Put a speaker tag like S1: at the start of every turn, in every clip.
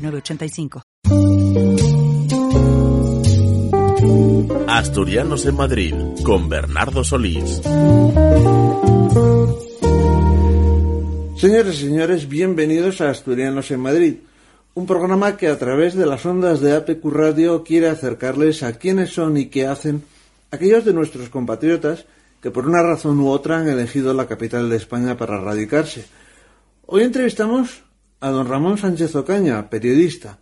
S1: 906985.
S2: Asturianos en Madrid con Bernardo Solís.
S3: Señores y señores, bienvenidos a Asturianos en Madrid, un programa que a través de las ondas de APQ Radio quiere acercarles a quiénes son y qué hacen aquellos de nuestros compatriotas que por una razón u otra han elegido la capital de España para radicarse. Hoy entrevistamos a don Ramón Sánchez Ocaña, periodista.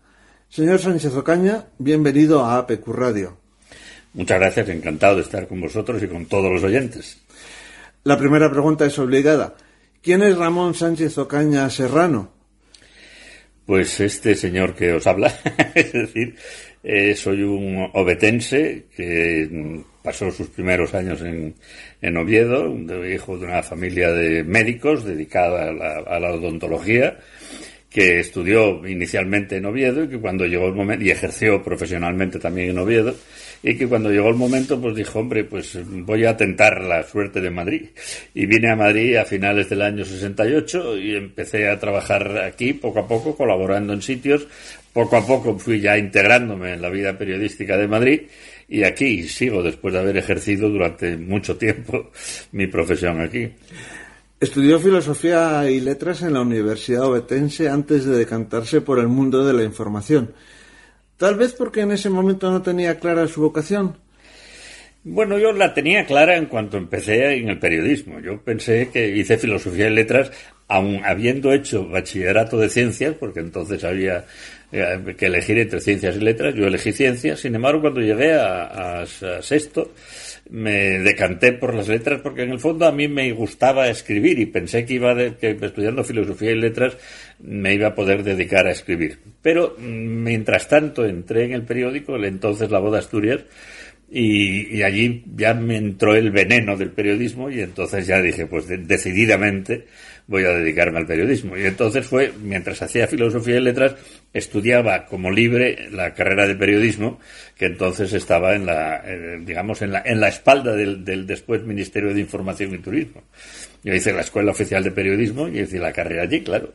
S3: Señor Sánchez Ocaña, bienvenido a APQ Radio.
S4: Muchas gracias, encantado de estar con vosotros y con todos los oyentes.
S3: La primera pregunta es obligada. ¿Quién es Ramón Sánchez Ocaña Serrano?
S4: Pues este señor que os habla, es decir, eh, soy un obetense que pasó sus primeros años en, en Oviedo, hijo de una familia de médicos dedicada a la, a la odontología, que estudió inicialmente en Oviedo y que cuando llegó el momento, y ejerció profesionalmente también en Oviedo, y que cuando llegó el momento pues dijo, hombre, pues voy a tentar la suerte de Madrid. Y vine a Madrid a finales del año 68 y empecé a trabajar aquí poco a poco, colaborando en sitios. Poco a poco fui ya integrándome en la vida periodística de Madrid y aquí sigo después de haber ejercido durante mucho tiempo mi profesión aquí.
S3: Estudió filosofía y letras en la Universidad Obetense antes de decantarse por el mundo de la información. Tal vez porque en ese momento no tenía clara su vocación.
S4: Bueno, yo la tenía clara en cuanto empecé en el periodismo. Yo pensé que hice filosofía y letras, aun habiendo hecho bachillerato de ciencias, porque entonces había eh, que elegir entre ciencias y letras. Yo elegí ciencias. Sin embargo, cuando llegué a, a, a sexto, me decanté por las letras porque en el fondo a mí me gustaba escribir y pensé que iba de, que estudiando filosofía y letras me iba a poder dedicar a escribir. Pero mientras tanto entré en el periódico, el entonces La Voz de Asturias, y, allí ya me entró el veneno del periodismo y entonces ya dije, pues de, decididamente voy a dedicarme al periodismo. Y entonces fue, mientras hacía filosofía y letras, estudiaba como libre la carrera de periodismo, que entonces estaba en la, eh, digamos, en la, en la espalda del, del, después Ministerio de Información y Turismo. Yo hice la Escuela Oficial de Periodismo y hice la carrera allí, claro.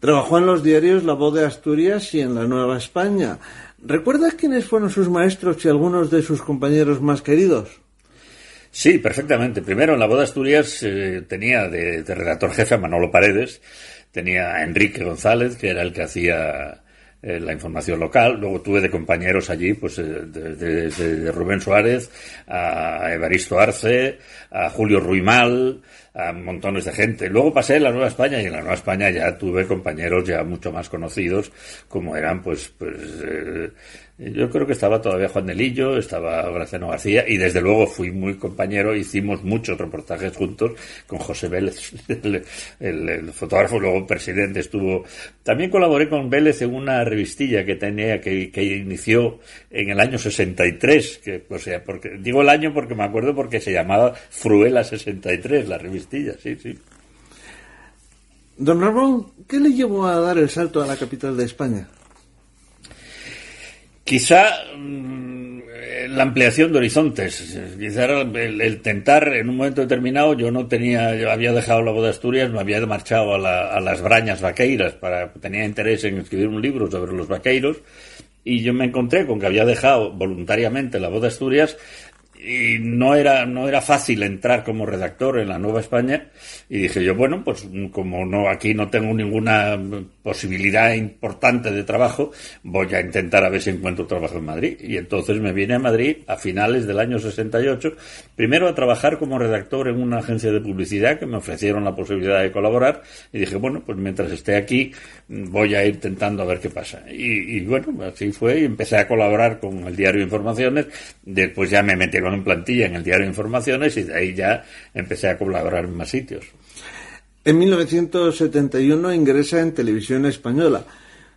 S3: Trabajó en los diarios La Voz de Asturias y en La Nueva España. ¿Recuerdas quiénes fueron sus maestros y algunos de sus compañeros más queridos?
S4: Sí, perfectamente. Primero, en La Voz de Asturias eh, tenía de, de, redactor jefe a Manolo Paredes, tenía a Enrique González, que era el que hacía eh, la información local. Luego tuve de compañeros allí, pues, eh, de, de, Rubén Suárez, a Evaristo Arce, a Julio Ruimal, a montones de gente. Luego pasé en la Nueva España y en la Nueva España ya tuve compañeros ya mucho más conocidos, como eran, pues, pues, eh, yo creo que estaba todavía Juan Delillo, estaba Graciano García y desde luego fui muy compañero, hicimos muchos reportajes juntos con José Vélez, el fotógrafo, luego presidente estuvo. También colaboré con Vélez en una revistilla que tenía, que, que inició en el año 63, que, o sea, porque, digo el año porque me acuerdo porque se llamaba Fruela 63, la revistilla, sí, sí.
S3: Don Ramón, ¿qué le llevó a dar el salto a la capital de España?
S4: Quizá mmm, la ampliación de horizontes, quizá el, tentar en un momento determinado, yo no tenía, yo había dejado la voz de Asturias, me había marchado a las brañas vaqueiras, para, tenía interés en escribir un libro sobre los vaqueiros, y yo me encontré con que había dejado voluntariamente la voz de Asturias y no era, no era fácil entrar como redactor en la Nueva España y dije yo, bueno, pues como no, aquí no tengo ninguna posibilidad importante de trabajo, voy a intentar a ver si encuentro trabajo en Madrid. Y entonces me vine a Madrid a finales del año 68, primero a trabajar como redactor en una agencia de publicidad que me ofrecieron la posibilidad de colaborar y dije, bueno, pues mientras esté aquí voy a ir intentando a ver qué pasa. Y, y bueno, así fue y empecé a colaborar con el diario Informaciones, después ya me metí en plantilla en el diario Informaciones y de ahí ya empecé a colaborar en más sitios.
S3: En 1971 ingresa en Televisión Española.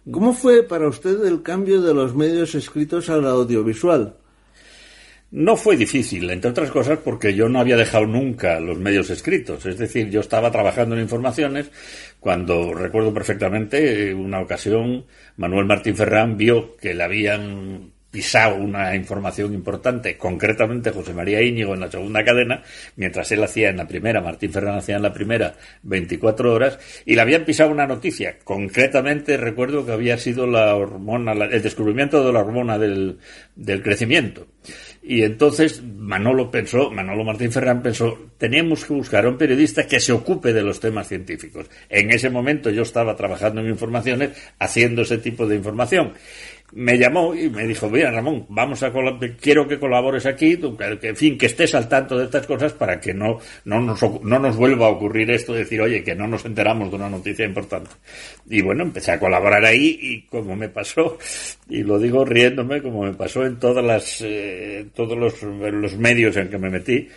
S3: ¿Cómo fue para usted el cambio de los medios escritos al audiovisual?
S4: No fue difícil, entre otras cosas porque yo no había dejado nunca los medios escritos. Es decir, yo estaba trabajando en informaciones cuando recuerdo perfectamente una ocasión Manuel Martín Ferrán vio que le habían pisado una información importante, concretamente José María Íñigo en la segunda cadena, mientras él hacía en la primera, Martín Ferrán hacía en la primera 24 horas, y le habían pisado una noticia. Concretamente recuerdo que había sido la hormona, el descubrimiento de la hormona del, del crecimiento. Y entonces Manolo pensó, Manolo Martín Ferrán pensó, tenemos que buscar a un periodista que se ocupe de los temas científicos. En ese momento yo estaba trabajando en informaciones, haciendo ese tipo de información me llamó y me dijo, mira Ramón, vamos a quiero que colabores aquí, que, en fin, que estés al tanto de estas cosas para que no, no, nos, no nos vuelva a ocurrir esto de decir, oye, que no nos enteramos de una noticia importante. Y bueno, empecé a colaborar ahí y como me pasó, y lo digo riéndome, como me pasó en todas las, eh, todos los, los medios en que me metí,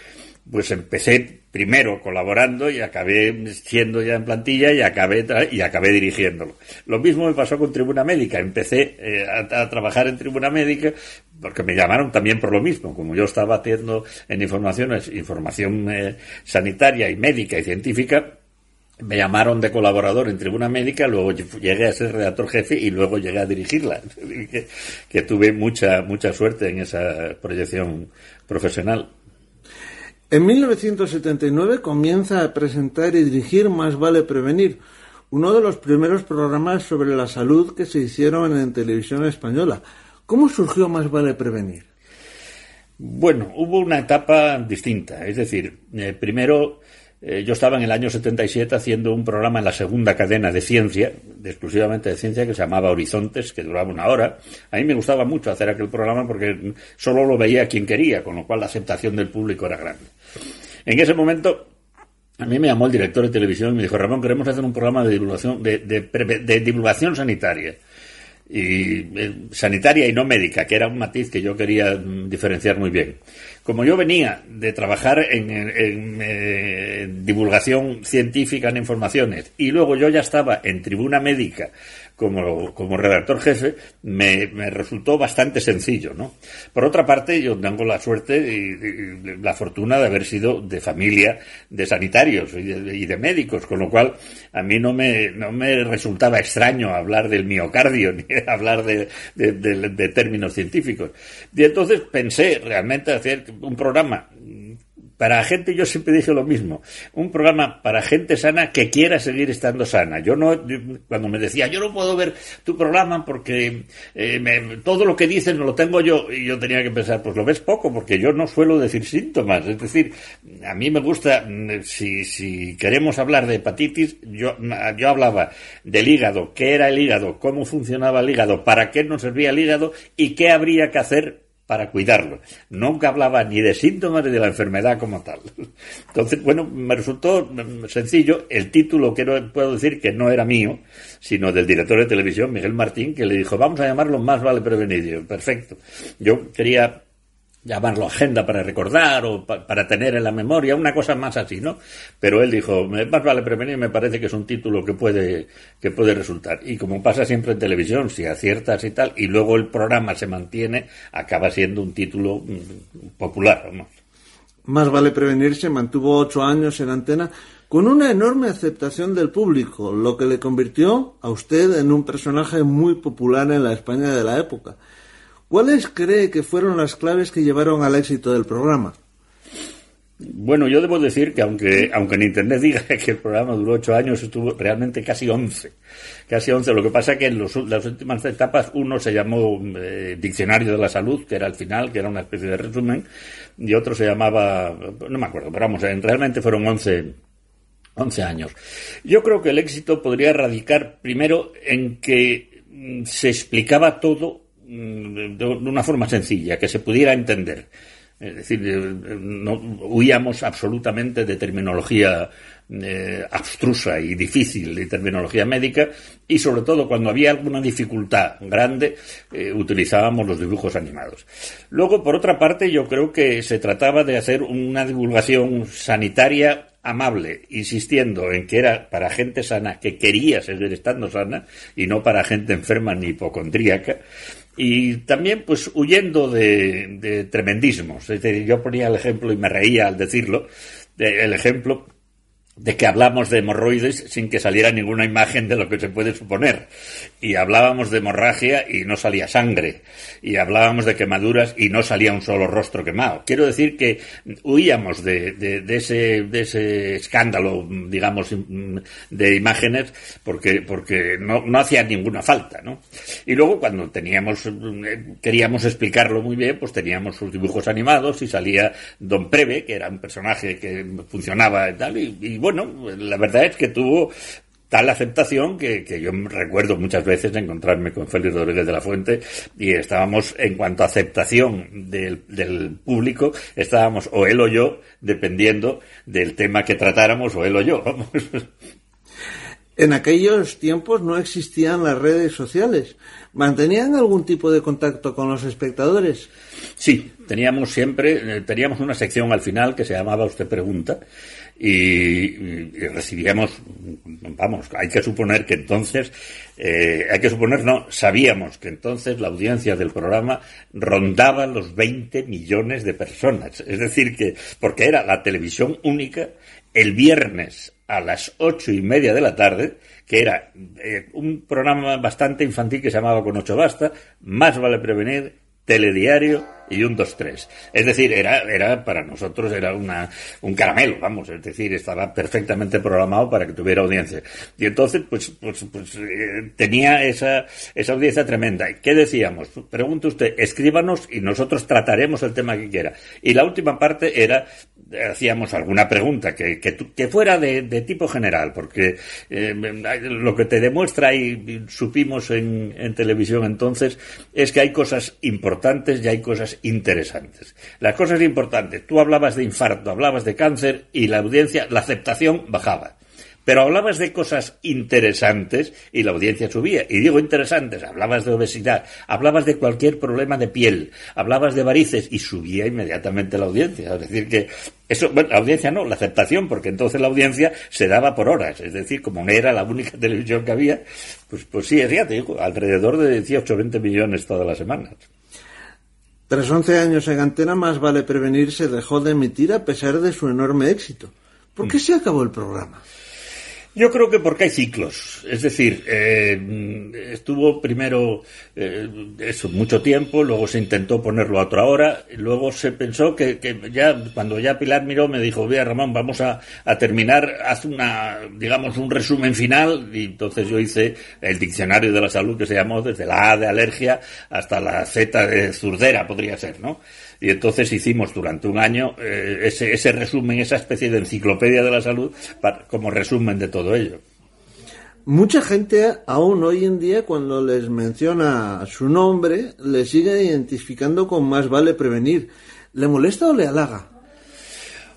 S4: pues empecé primero colaborando y acabé siendo ya en plantilla y acabé y acabé dirigiéndolo. Lo mismo me pasó con Tribuna Médica. Empecé eh, a, trabajar en Tribuna Médica porque me llamaron también por lo mismo. Como yo estaba haciendo en informaciones, información eh, sanitaria y médica y científica, me llamaron de colaborador en Tribuna Médica, luego llegué a ser redactor jefe y luego llegué a dirigirla. que, que tuve mucha, mucha suerte en esa proyección profesional.
S3: En 1979 comienza a presentar y dirigir Más vale prevenir, uno de los primeros programas sobre la salud que se hicieron en televisión española. ¿Cómo surgió Más vale prevenir?
S4: Bueno, hubo una etapa distinta. Es decir, eh, primero eh, yo estaba en el año 77 haciendo un programa en la segunda cadena de ciencia, exclusivamente de ciencia, que se llamaba Horizontes, que duraba una hora. A mí me gustaba mucho hacer aquel programa porque solo lo veía quien quería, con lo cual la aceptación del público era grande. En ese momento, a mí me llamó el director de televisión y me dijo, Ramón, queremos hacer un programa de divulgación, de, de divulgación sanitaria y eh, sanitaria y no médica, que era un matiz que yo quería mm, diferenciar muy bien. Como yo venía de trabajar en, eh, divulgación científica en informaciones y luego yo ya estaba en tribuna médica como, como redactor jefe, me, me, resultó bastante sencillo, ¿no? Por otra parte, yo tengo la suerte y, la fortuna de haber sido de familia de sanitarios y de, y de, médicos, con lo cual a mí no me, no me resultaba extraño hablar del miocardio ni hablar de, de términos científicos. Y entonces pensé realmente hacer un programa para gente, yo siempre dije lo mismo, un programa para gente sana que quiera seguir estando sana. Yo no, cuando me decía, yo no puedo ver tu programa porque eh, todo lo que dicen lo tengo yo, y yo tenía que pensar, pues lo ves poco, porque yo no suelo decir síntomas. Es decir, a mí me gusta, mm, si, si queremos hablar de hepatitis, yo, yo hablaba del hígado, qué era el hígado, cómo funcionaba el hígado, para qué nos servía el hígado y qué habría que hacer para cuidarlo. Nunca hablaba ni de síntomas ni de la enfermedad como tal. Entonces, bueno, me resultó sencillo. El título, quiero, puedo decir que no era mío, sino del director de televisión, Miguel Martín, que le dijo, vamos a llamarlo Más vale prevenir. Perfecto. Yo quería llamarlo agenda para recordar o para tener en la memoria, una cosa más así, ¿no? Pero él dijo, más vale prevenir, me parece que es un título que puede, que puede resultar. Y como pasa siempre en televisión, si aciertas y tal, y luego el programa se mantiene, acaba siendo un título mm, popular, ¿no?
S3: Más vale prevenir se mantuvo ocho años en antena con una enorme aceptación del público, lo que le convirtió a usted en un personaje muy popular en la España de la época. ¿Cuáles cree que fueron las claves que llevaron al éxito del programa?
S4: Bueno, yo debo decir que aunque, aunque en Internet diga que el programa duró ocho años, estuvo realmente casi once. Casi once. Lo que pasa es que en las últimas etapas uno se llamó eh, Diccionario de la Salud, que era el final, que era una especie de resumen, y otro se llamaba, no me acuerdo, pero vamos, realmente fueron once, once años. Yo creo que el éxito podría radicar primero en que mm, se explicaba todo de una forma sencilla, que se pudiera entender. Es decir, eh, no, huíamos absolutamente de terminología eh, abstrusa y difícil, de terminología médica, y sobre todo cuando había alguna dificultad grande, eh, utilizábamos los dibujos animados. Luego, por otra parte, yo creo que se trataba de hacer una divulgación sanitaria amable, insistiendo en que era para gente sana, que quería seguir estando sana, y no para gente enferma ni hipocondríaca, y también pues huyendo de, de tremendismos. Es decir, yo ponía el ejemplo y me reía al decirlo, el ejemplo de que hablamos de hemorroides sin que saliera ninguna imagen de lo que se puede suponer. Y hablábamos de hemorragia y no salía sangre. Y hablábamos de quemaduras y no salía un solo rostro quemado. Quiero decir que huíamos de, de, ese, de ese escándalo, digamos, de imágenes porque, porque no, no hacía ninguna falta, ¿no? Y luego cuando teníamos, queríamos explicarlo muy bien, pues teníamos sus dibujos animados y salía Don Preve, que era un personaje que funcionaba y tal, y bueno, la verdad es que tuvo tal aceptación que, yo recuerdo muchas veces encontrarme con Félix Rodríguez de la Fuente y estábamos, en cuanto a aceptación del, del, público, estábamos o él o yo, dependiendo del tema que tratáramos, o él o yo. Vamos.
S3: En aquellos tiempos no existían las redes sociales. ¿Mantenían algún tipo de contacto con los espectadores?
S4: Sí, teníamos siempre, eh, teníamos una sección al final que se llamaba Usted Pregunta y, recibíamos, vamos, hay que suponer que entonces, eh, hay que suponer, no, sabíamos que entonces la audiencia del programa rondaba los 20 millones de personas. Es decir, que, porque era la televisión única el viernes a las ocho y media de la tarde, que era eh, un programa bastante infantil que se llamaba Con ocho basta, más vale prevenir, telediario y un dos tres Es decir, era, era para nosotros era una, un caramelo, vamos, es decir, estaba perfectamente programado para que tuviera audiencia. Y entonces, pues, pues, pues eh, tenía esa, esa audiencia tremenda. ¿Qué decíamos? Pregunte usted, escríbanos y nosotros trataremos el tema que quiera. Y la última parte era hacíamos alguna pregunta que, que, fuera de, tipo general, porque eh, lo que te demuestra y supimos en, en, televisión entonces es que hay cosas importantes y hay cosas interesantes. Las cosas importantes, tú hablabas de infarto, hablabas de cáncer y la audiencia, la aceptación bajaba. Pero hablabas de cosas interesantes y la audiencia subía. Y digo interesantes, hablabas de obesidad, hablabas de cualquier problema de piel, hablabas de varices y subía inmediatamente la audiencia. Es decir, que eso, bueno, la audiencia no, la aceptación, porque entonces la audiencia se daba por horas. Es decir, como no era la única televisión que había, pues, pues sí, ya te digo, alrededor de 18 o 20 millones todas las semanas.
S3: Tras 11 años en antena, más vale prevenir, se dejó de emitir a pesar de su enorme éxito. ¿Por qué mm. se acabó el programa?
S4: Yo creo que porque hay ciclos. Es decir, eh, estuvo primero eh, eso mucho tiempo, luego se intentó ponerlo a otra hora, luego se pensó que, ya cuando ya Pilar miró me dijo, vea Ramón, vamos a, terminar, haz una, digamos, un resumen final, y entonces yo hice el diccionario de la salud que se llamó desde la A de alergia hasta la Z de zurdera, podría ser, ¿no? Y entonces hicimos durante un año eh, ese, ese resumen, esa especie de enciclopedia de la salud, como resumen de todo ello.
S3: Mucha gente aún hoy en día cuando les menciona su nombre le sigue identificando con más vale prevenir. ¿Le molesta o le halaga?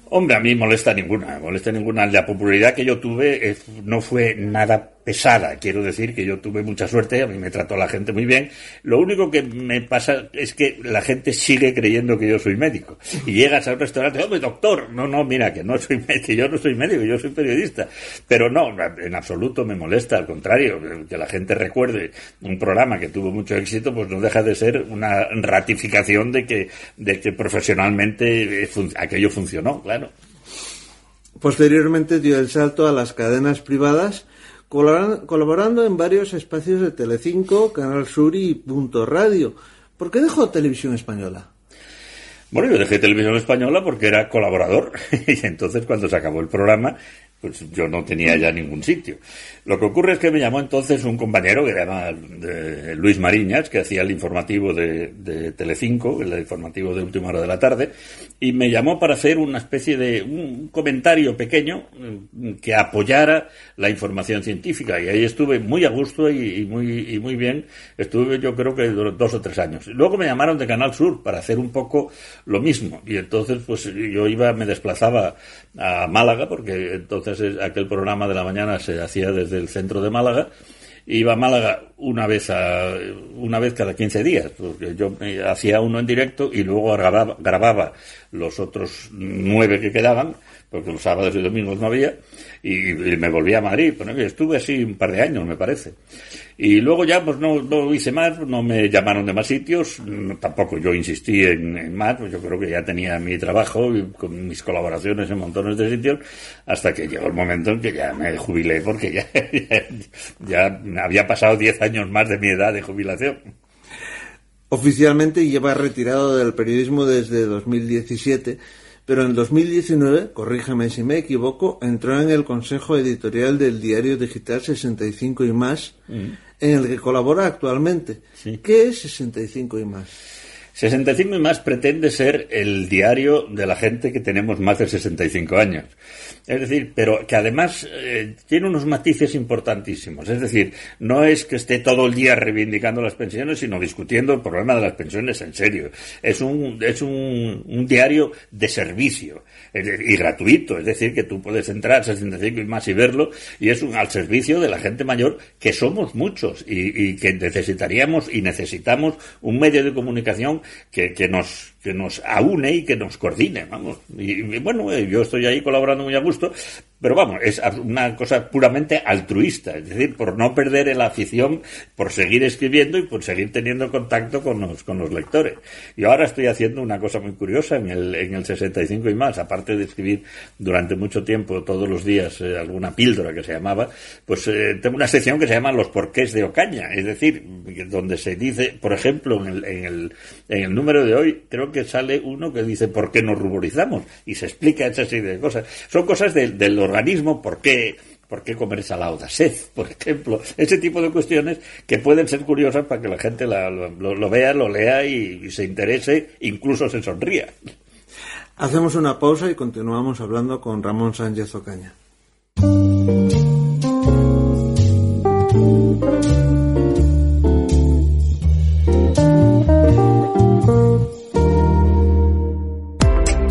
S4: Hombre, a mí molesta ninguna, molesta ninguna. La popularidad que yo tuve eh, no fue nada pesada. Quiero decir que yo tuve mucha suerte, a mí me trató la gente muy bien. Lo único que me pasa es que la gente sigue creyendo que yo soy médico. Y llegas a un restaurante, hombre, doctor, no, no, mira, que no soy médico, yo no soy médico, yo soy periodista. Pero no, en absoluto me molesta, al contrario, que la gente recuerde un programa que tuvo mucho éxito, pues no deja de ser una ratificación de que, de que profesionalmente eh, aquello funcionó, claro.
S3: Posteriormente dio el salto a las cadenas privadas colaborando en varios espacios de Telecinco, Canal Sur y Punto Radio. ¿Por qué dejó Televisión Española?
S4: Bueno, yo dejé Televisión Española porque era colaborador y entonces cuando se acabó el programa pues yo no tenía ya ningún sitio. Lo que ocurre es que me llamó entonces un compañero que llama eh, Luis Mariñas, que hacía el informativo de, de, Telecinco, el informativo de última hora de la tarde, y me llamó para hacer una especie de un comentario pequeño mm, que apoyara la información científica. Y ahí estuve muy a gusto y, muy, y muy bien. Estuve yo creo que dos o tres años. Luego me llamaron de Canal Sur para hacer un poco lo mismo. Y entonces pues yo iba, me desplazaba a Málaga, porque entonces aquel programa de la mañana se hacía desde el centro de Málaga. Iba a Málaga una vez a, una vez cada 15 días, porque yo hacía uno en directo y luego grababa, grababa los otros nueve que quedaban, porque los sábados y domingos no había, y, me volví a Madrid. Bueno, estuve así un par de años, me parece. Y luego ya pues no, hice más, no me llamaron de más sitios, tampoco yo insistí en, más, pues yo creo que ya tenía mi trabajo y con mis colaboraciones en montones de sitios, hasta que llegó el momento en que ya me jubilé porque ya, ya, había pasado 10 años más de mi edad de jubilación.
S3: Oficialmente lleva retirado del periodismo desde 2017 pero en 2019, corríjame si me equivoco, entró en el consejo editorial del diario digital 65 y más, mm. en el que colabora actualmente. ¿Qué es 65 y más?
S4: 65 y más pretende ser el diario de la gente que tenemos más de 65 años. Es decir, pero que además eh, tiene unos matices importantísimos. Es decir, no es que esté todo el día reivindicando las pensiones, sino discutiendo el problema de las pensiones en serio. Es un, es un, un diario de servicio y gratuito, es decir, que tú puedes entrar 65 y más y verlo, y es un, al servicio de la gente mayor, que somos muchos, y, y que necesitaríamos y necesitamos un medio de comunicación que, que nos que nos aúne y que nos coordine, vamos. Y, bueno, eh, yo estoy ahí colaborando muy a gusto, pero vamos, es una cosa puramente altruista, es decir, por no perder la afición, por seguir escribiendo y por seguir teniendo contacto con los, con los lectores. Y ahora estoy haciendo una cosa muy curiosa en el, en el 65 y más, aparte de escribir durante mucho tiempo, todos los días, eh, alguna píldora que se llamaba, pues eh, tengo una sección que se llama Los porqués de Ocaña, es decir, donde se dice, por ejemplo, en el, en el, en el número de hoy, creo que sale uno que dice ¿por qué nos ruborizamos? Y se explica esa serie de cosas. Son cosas del organismo, ¿por qué, ¿Por qué comer salado da sed? Por ejemplo, ese tipo de cuestiones que pueden ser curiosas para que la gente lo, vea, lo lea y, se interese, incluso se sonría.
S3: Hacemos una pausa y continuamos hablando con Ramón Sánchez Ocaña.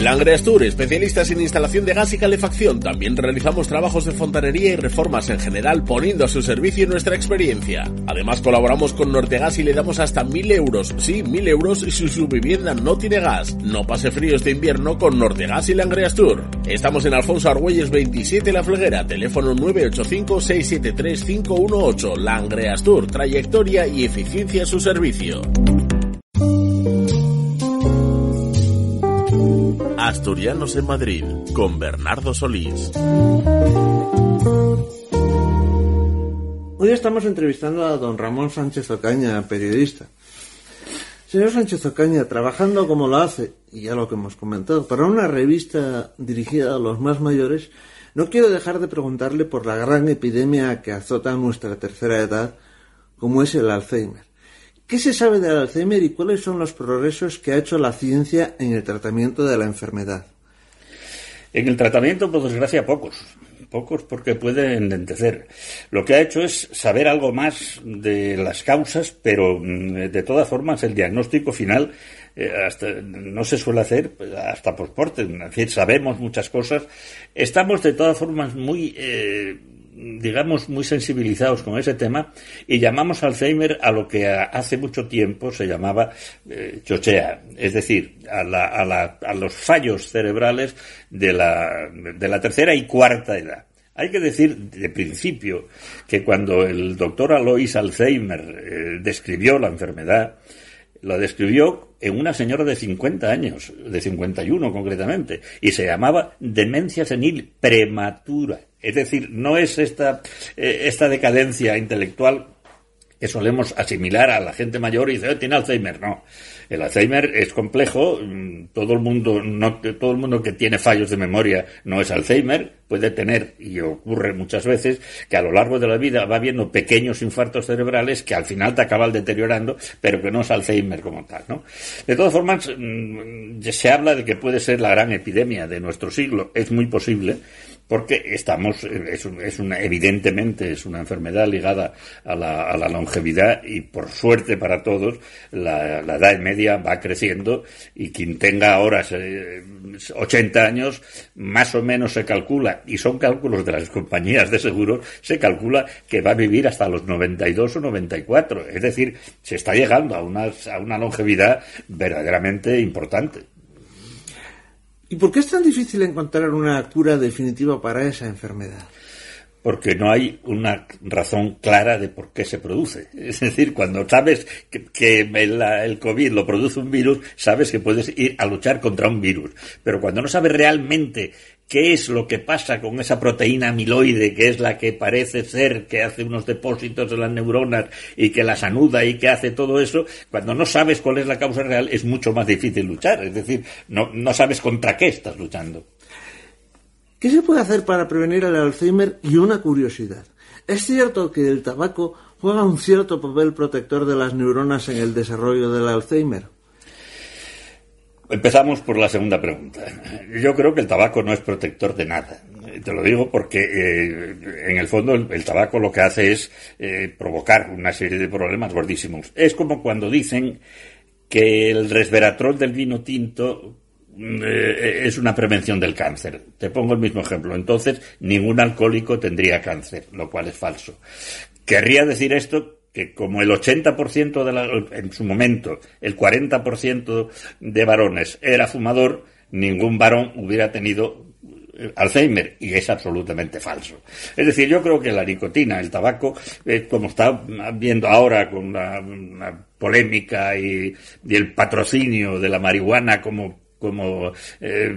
S2: Langreas Tour, especialistas en instalación de gas y calefacción. También realizamos trabajos de fontanería y reformas en general, poniendo a su servicio nuestra experiencia. Además, colaboramos con Nortegas y le damos hasta mil euros. Sí, mil euros si su vivienda no tiene gas. No pase frío este invierno con Nortegas y Langreas Tour. Estamos en Alfonso Argüelles 27 La Fleguera, teléfono 985-673-518. Langreas Tour, trayectoria y eficiencia a su servicio. Asturianos en Madrid con Bernardo Solís.
S3: Hoy estamos entrevistando a don Ramón Sánchez Ocaña, periodista. Señor Sánchez Ocaña, trabajando como lo hace, y ya lo que hemos comentado, para una revista dirigida a los más mayores, no quiero dejar de preguntarle por la gran epidemia que azota nuestra tercera edad, como es el Alzheimer. ¿Qué se sabe del Alzheimer y cuáles son los progresos que ha hecho la ciencia en el tratamiento de la enfermedad?
S4: En el tratamiento, por desgracia, pocos. Pocos porque pueden enlentecer. Lo que ha hecho es saber algo más de las causas, pero mm, de todas formas el diagnóstico final eh, no se suele hacer hasta posporte. Es decir, sabemos muchas cosas. Estamos de todas formas muy eh, digamos, muy sensibilizados con ese tema y llamamos Alzheimer a lo que hace mucho tiempo se llamaba eh, chochea, es decir, a, la, a, la, a, los fallos cerebrales de la, de la tercera y cuarta edad. Hay que decir de principio que cuando el doctor Alois Alzheimer eh, describió la enfermedad, la describió en una señora de 50 años, de 51 concretamente, y se llamaba demencia senil prematura. Es decir, no es esta, eh, esta decadencia intelectual que solemos asimilar a la gente mayor y dice, oh, tiene Alzheimer. No. El Alzheimer es complejo. Mm, todo el mundo, no, todo el mundo que tiene fallos de memoria no es Alzheimer. puede tener, y ocurre muchas veces, que a lo largo de la vida va viendo pequeños infartos cerebrales que al final te acaban deteriorando, pero que no es Alzheimer como tal, ¿no? De todas formas, mm, se habla de que puede ser la gran epidemia de nuestro siglo. Es muy posible, porque estamos, es, es evidentemente es una enfermedad ligada a la, a la longevidad y por suerte para todos la, la, edad media va creciendo y quien tenga ahora 80 años más o menos se calcula, y son cálculos de las compañías de seguros, se calcula que va a vivir hasta los 92 o 94. Es decir, se está llegando a una, a una longevidad verdaderamente importante.
S3: ¿Y por qué es tan difícil encontrar una cura definitiva para esa enfermedad?
S4: Porque no hay una razón clara de por qué se produce. Es decir, cuando sabes que, el, COVID lo produce un virus, sabes que puedes ir a luchar contra un virus. Pero cuando no sabes realmente qué es lo que pasa con esa proteína amiloide, que es la que parece ser que hace unos depósitos en las neuronas y que las anuda y que hace todo eso, cuando no sabes cuál es la causa real es mucho más difícil luchar. Es decir, no, no sabes contra qué estás luchando.
S3: ¿Qué se puede hacer para prevenir el Alzheimer? Y una curiosidad. ¿Es cierto que el tabaco juega un cierto papel protector de las neuronas en el desarrollo del Alzheimer?
S4: Empezamos por la segunda pregunta. Yo creo que el tabaco no es protector de nada. Te lo digo porque eh, en el fondo el, tabaco lo que hace es eh, provocar una serie de problemas gordísimos. Es como cuando dicen que el resveratrol del vino tinto eh, es una prevención del cáncer. Te pongo el mismo ejemplo. Entonces, ningún alcohólico tendría cáncer, lo cual es falso. Querría decir esto que como el 80% de la, en su momento, el 40% de varones era fumador, ningún varón hubiera tenido eh, Alzheimer y es absolutamente falso. Es decir, yo creo que la nicotina, el tabaco, eh, como está viendo ahora con una, una polémica y, y, el patrocinio de la marihuana como, como eh,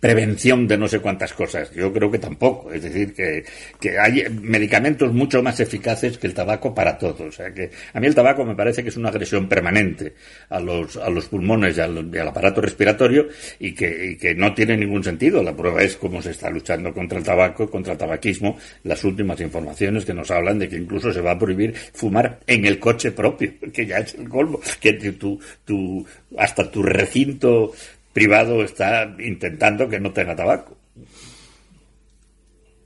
S4: prevención de no sé cuántas cosas. Yo creo que tampoco. Es decir, que, que hay medicamentos mucho más eficaces que el tabaco para todos. O sea, que a mí el tabaco me parece que es una agresión permanente a los, a los pulmones y al, y al aparato respiratorio y que, y que, no tiene ningún sentido. La prueba es cómo se está luchando contra el tabaco, contra el tabaquismo. Las últimas informaciones que nos hablan de que incluso se va a prohibir fumar en el coche propio, que ya es el colmo. Que tu, tu, hasta tu recinto privado está intentando que no tenga tabaco.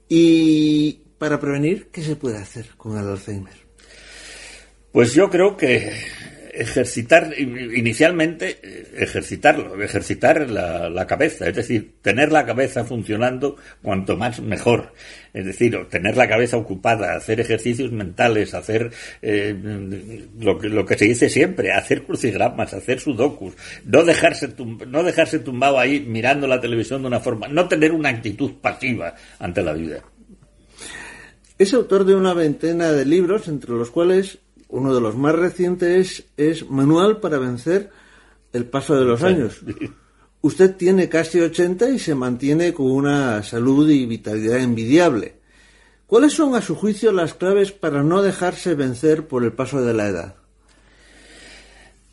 S3: Y para prevenir, ¿qué se puede hacer con el Alzheimer?
S4: Pues yo creo que ejercitar, inicialmente, ejercitarlo, ejercitar la, la, cabeza, es decir, tener la cabeza funcionando cuanto más mejor. Es decir, tener la cabeza ocupada, hacer ejercicios mentales, hacer eh, lo, que, lo que se dice siempre, hacer crucigramas, hacer sudokus, no dejarse, tum, no dejarse tumbado ahí mirando la televisión de una forma, no tener una actitud pasiva ante la vida.
S3: Es autor de una veintena de libros, entre los cuales uno de los más recientes es Manual para vencer el paso de los años. Usted tiene casi 80 y se mantiene con una salud y vitalidad envidiable. ¿Cuáles son, a su juicio, las claves para no dejarse vencer por el paso de la edad?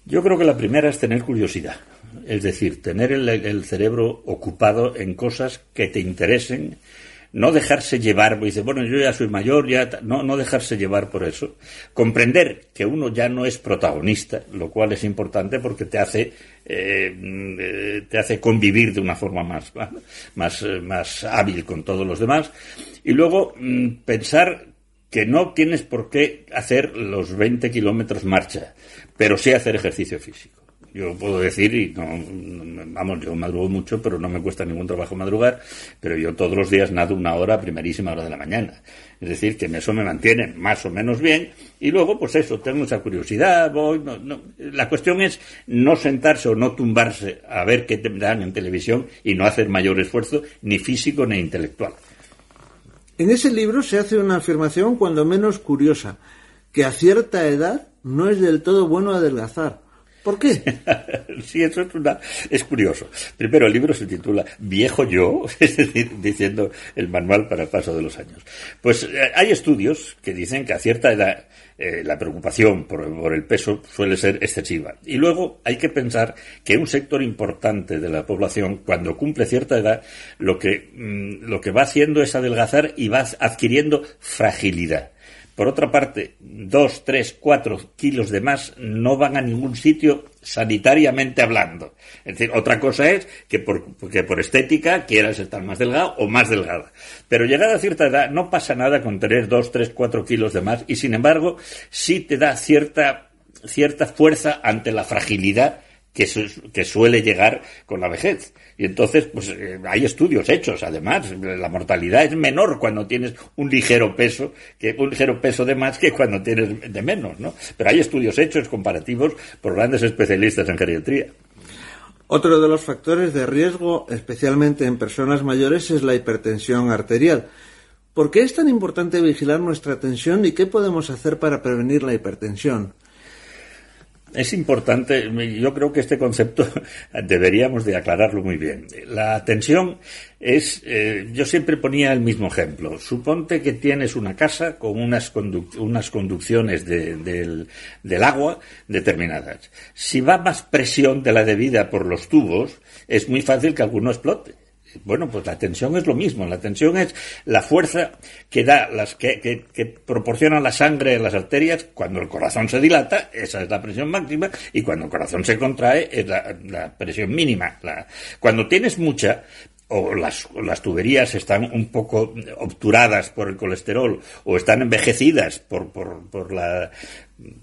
S4: Yo creo que la primera es tener curiosidad, es decir, tener el, el cerebro ocupado en cosas que te interesen, no dejarse llevar, porque dice, bueno, yo ya soy mayor, ya no, no dejarse llevar por eso. Comprender que uno ya no es protagonista, lo cual es importante porque te hace, eh, te hace convivir de una forma más, más, más hábil con todos los demás. Y luego mm, pensar que no tienes por qué hacer los 20 kilómetros marcha, pero sí hacer ejercicio físico. Yo puedo decir, y no, vamos, yo madrugo mucho, pero no me cuesta ningún trabajo madrugar, pero yo todos los días nado una hora primerísima hora de la mañana. Es decir, que eso me mantiene más o menos bien, y luego, pues eso, tengo mucha curiosidad, voy, no, no. La cuestión es no sentarse o no tumbarse a ver qué te dan en televisión y no hacer mayor esfuerzo, ni físico ni intelectual.
S3: En ese libro se hace una afirmación cuando menos curiosa, que a cierta edad no es del todo bueno adelgazar ¿Por qué?
S4: sí, eso es, una, es curioso. Primero, el libro se titula Viejo yo, es decir, diciendo el manual para el paso de los años. Pues eh, hay estudios que dicen que a cierta edad eh, la preocupación por, el peso suele ser excesiva. Y luego hay que pensar que un sector importante de la población, cuando cumple cierta edad, lo que, mm, lo que va haciendo es adelgazar y va adquiriendo fragilidad. Por otra parte, dos, tres, cuatro kilos de más no van a ningún sitio sanitariamente hablando. Es decir, otra cosa es que por, por estética quieras estar más delgado o más delgada. Pero llegada a cierta edad no pasa nada con tener dos, tres, cuatro kilos de más y sin embargo sí te da cierta, cierta fuerza ante la fragilidad que, suele llegar con la vejez. Y entonces, pues eh, hay estudios hechos, además, la mortalidad es menor cuando tienes un ligero peso, que un ligero peso de más que cuando tienes de menos, ¿no? Pero hay estudios hechos comparativos por grandes especialistas en geriatría.
S3: Otro de los factores de riesgo, especialmente en personas mayores, es la hipertensión arterial. ¿Por qué es tan importante vigilar nuestra tensión y qué podemos hacer para prevenir la hipertensión?
S4: Es importante, yo creo que este concepto deberíamos de aclararlo muy bien. La tensión es, eh, yo siempre ponía el mismo ejemplo. Suponte que tienes una casa con unas, unas conducciones del, del agua determinadas. Si va más presión de la debida por los tubos, es muy fácil que alguno explote. Bueno, pues la tensión es lo mismo. La tensión es la fuerza que da, las que, proporciona la sangre en las arterias cuando el corazón se dilata, esa es la presión máxima, y cuando el corazón se contrae es la, presión mínima. cuando tienes mucha, o las, las, tuberías están un poco obturadas por el colesterol o están envejecidas por, por, por, la,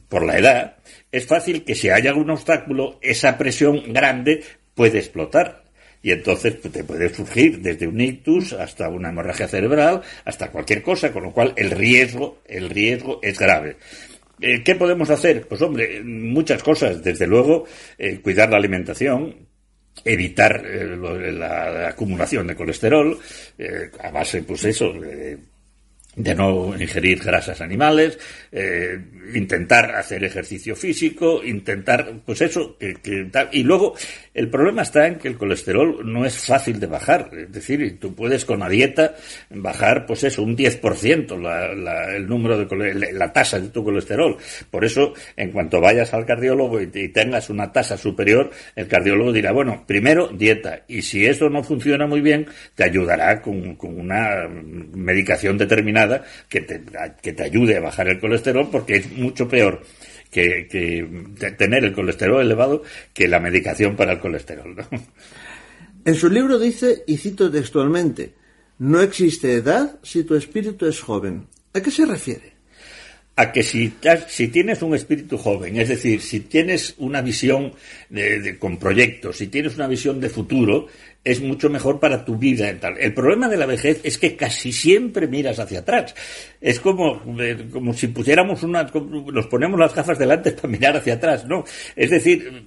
S4: por la edad, es fácil que si haya algún obstáculo, esa presión grande puede explotar. Y entonces pues, te puede surgir desde un ictus hasta una hemorragia cerebral, hasta cualquier cosa, con lo cual el riesgo, el riesgo es grave. Eh, ¿Qué podemos hacer? Pues hombre, muchas cosas. Desde luego, eh, cuidar la alimentación, evitar eh, la, acumulación de colesterol, a base, pues eso, de no ingerir grasas animales, eh, intentar hacer ejercicio físico, intentar, pues eso, que, que, y luego el problema está en que el colesterol no es fácil de bajar, es decir, tú puedes con la dieta bajar, pues eso, un 10% la, la, el número de la tasa de tu colesterol. Por eso, en cuanto vayas al cardiólogo y, y tengas una tasa superior, el cardiólogo dirá, bueno, primero dieta, y si eso no funciona muy bien, te ayudará con, con una medicación determinada que te, que te ayude a bajar el colesterol porque es mucho peor que, tener el colesterol elevado que la medicación para el colesterol.
S3: En su libro dice, y cito textualmente, no existe edad si tu espíritu es joven. ¿A qué se refiere?
S4: a que si, si tienes un espíritu joven, es decir, si tienes una visión de, con proyectos, si tienes una visión de futuro, es mucho mejor para tu vida. El problema de la vejez es que casi siempre miras hacia atrás. Es como, eh, como si pusiéramos una, nos ponemos las gafas delante para mirar hacia atrás, ¿no? Es decir,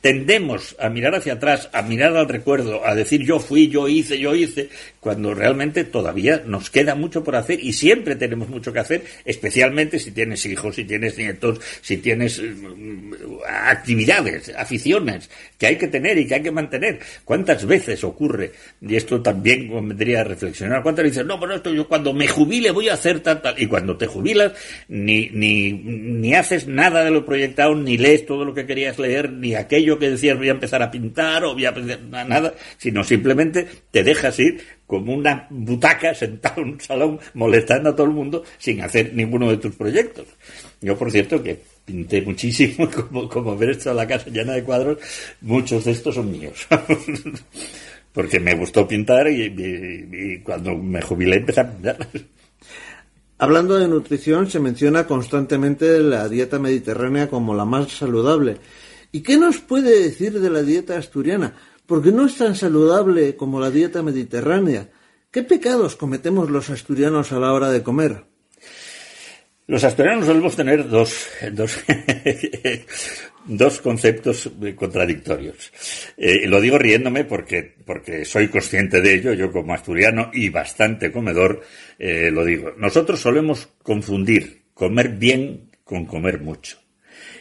S4: tendemos a mirar hacia atrás, a mirar al recuerdo, a decir yo fui, yo hice, yo hice, cuando realmente todavía nos queda mucho por hacer y siempre tenemos mucho que hacer, especialmente si tienes hijos, si tienes nietos, si tienes mm, actividades, aficiones que hay que tener y que hay que mantener. ¿Cuántas veces ocurre, y esto también vendría a reflexionar, cuántas veces no, pero esto yo cuando me jubile voy a hacer tal, tal, y cuando te jubilas ni, ni, ni haces nada de lo proyectado, ni lees todo lo que querías leer, ni aquello que decías voy a empezar a pintar o voy a aprender nada, sino simplemente te dejas ir como una butaca sentado en un salón molestando a todo el mundo sin hacer ninguno de tus proyectos. Yo, por cierto, que pinté muchísimo, como, como ver esto la casa llena de cuadros, muchos de estos son míos. Porque me gustó pintar y, cuando me jubilé empecé a pintar.
S3: Hablando de nutrición, se menciona constantemente la dieta mediterránea como la más saludable. ¿Y qué nos puede decir de la dieta asturiana? Porque no es tan saludable como la dieta mediterránea. ¿Qué pecados cometemos los asturianos a la hora de comer?
S4: Los asturianos solemos tener dos, dos, dos conceptos contradictorios. Eh, lo digo riéndome porque, porque soy consciente de ello, yo como asturiano y bastante comedor, eh, lo digo. Nosotros solemos confundir comer bien con comer mucho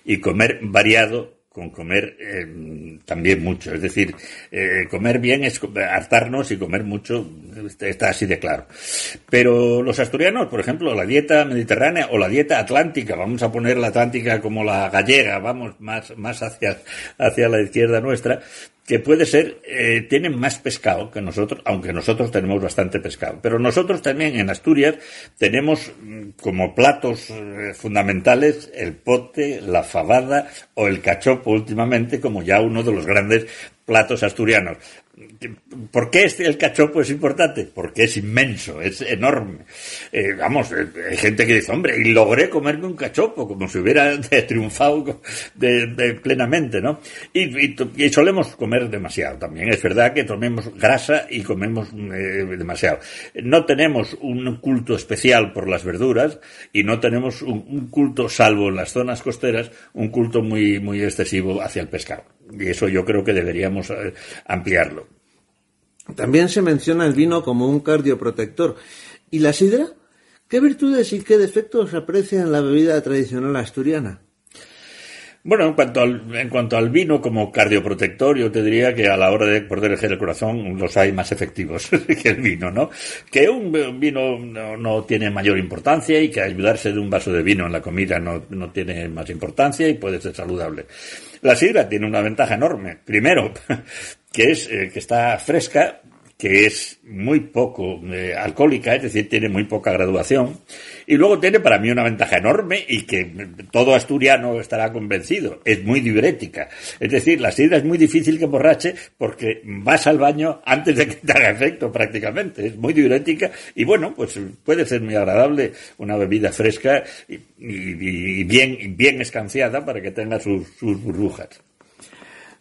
S4: y comer variado con comer eh, también mucho. Es decir, eh, comer bien es hartarnos y comer mucho está así de claro. Pero los asturianos, por ejemplo, la dieta mediterránea o la dieta atlántica, vamos a poner la atlántica como la gallega, vamos más, más hacia, hacia la izquierda nuestra, que puede ser, eh, tienen más pescado que nosotros, aunque nosotros tenemos bastante pescado. Pero nosotros también en Asturias tenemos mm, como platos eh, fundamentales el pote, la fabada o el cachopo últimamente como ya uno de los grandes platos asturianos. ¿Por qué el cachopo es importante? Porque es inmenso, es enorme. Eh, vamos, eh, hay gente que dice, hombre, y logré comerme un cachopo, como si hubiera triunfado plenamente, ¿no? Y, solemos comer demasiado también. Es verdad que tomemos grasa y comemos eh, demasiado. No tenemos un culto especial por las verduras y no tenemos un, un culto, salvo en las zonas costeras, un culto muy, muy excesivo hacia el pescado. Y eso yo creo que deberíamos ampliarlo.
S3: También se menciona el vino como un cardioprotector. ¿Y la sidra? ¿Qué virtudes y qué defectos aprecia en la bebida tradicional asturiana?
S4: Bueno, en cuanto, al, en cuanto al vino como cardioprotector, yo te diría que a la hora de proteger el corazón los hay más efectivos que el vino, ¿no? Que un, vino no, tiene mayor importancia y que ayudarse de un vaso de vino en la comida no, no tiene más importancia y puede ser saludable. La sidra tiene una ventaja enorme. Primero, que es eh, que está fresca, que es muy poco eh, alcohólica, es decir, tiene muy poca graduación. Y luego tiene para mí una ventaja enorme y que todo asturiano estará convencido. Es muy diurética. Es decir, la sidra es muy difícil que borrache porque vas al baño antes de que te haga efecto prácticamente. Es muy diurética y bueno, pues puede ser muy agradable una bebida fresca y, bien, bien escanciada para que tenga sus, sus burbujas.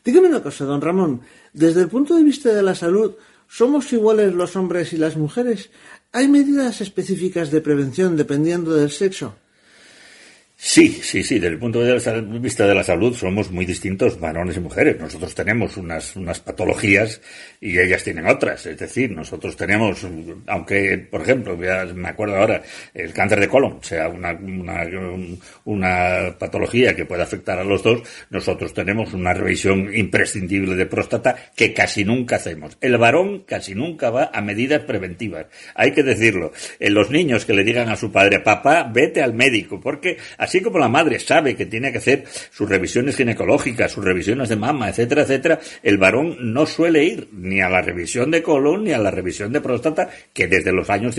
S3: Dígame una cosa, don Ramón. Desde el punto de vista de la salud, ¿somos iguales los hombres y las mujeres? ¿Hay medidas específicas de prevención dependiendo del sexo?
S4: Sí, sí, sí. Desde el punto de vista de la salud somos muy distintos varones y mujeres. Nosotros tenemos unas, unas patologías y ellas tienen otras. Es decir, nosotros tenemos, aunque, por ejemplo, me acuerdo ahora, el cáncer de colon sea una, una, una patología que puede afectar a los dos, nosotros tenemos una revisión imprescindible de próstata que casi nunca hacemos. El varón casi nunca va a medidas preventivas. Hay que decirlo. Los niños que le digan a su padre, papá, vete al médico, porque Así como la madre sabe que tiene que hacer sus revisiones ginecológicas, sus revisiones de mama, etcétera, etcétera, el varón no suele ir ni a la revisión de colon ni a la revisión de próstata, que desde los años,